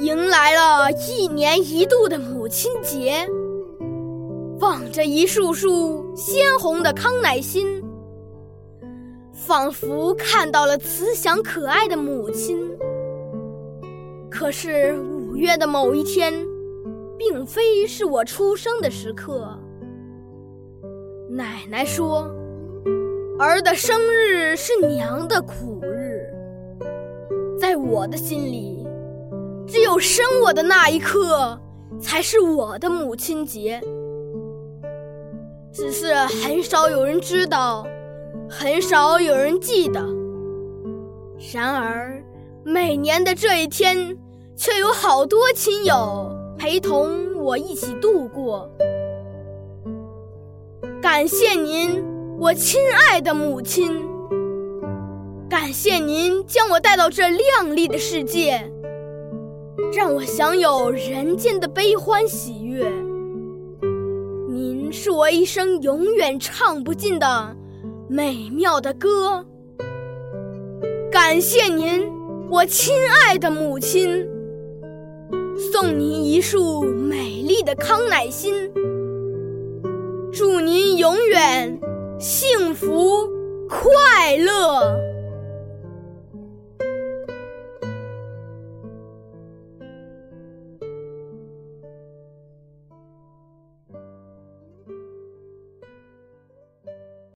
迎来了一年一度的母亲节，望着一束束鲜红的康乃馨，仿佛看到了慈祥可爱的母亲。可是五月的某一天，并非是我出生的时刻。奶奶说：“儿的生日是娘的苦日。”在我的心里，只有生我的那一刻才是我的母亲节。只是很少有人知道，很少有人记得。然而，每年的这一天，却有好多亲友陪同我一起度过。感谢您，我亲爱的母亲。感谢您将我带到这亮丽的世界，让我享有人间的悲欢喜悦。您是我一生永远唱不尽的美妙的歌。感谢您，我亲爱的母亲。送您一束美丽的康乃馨。祝您永远幸福快乐。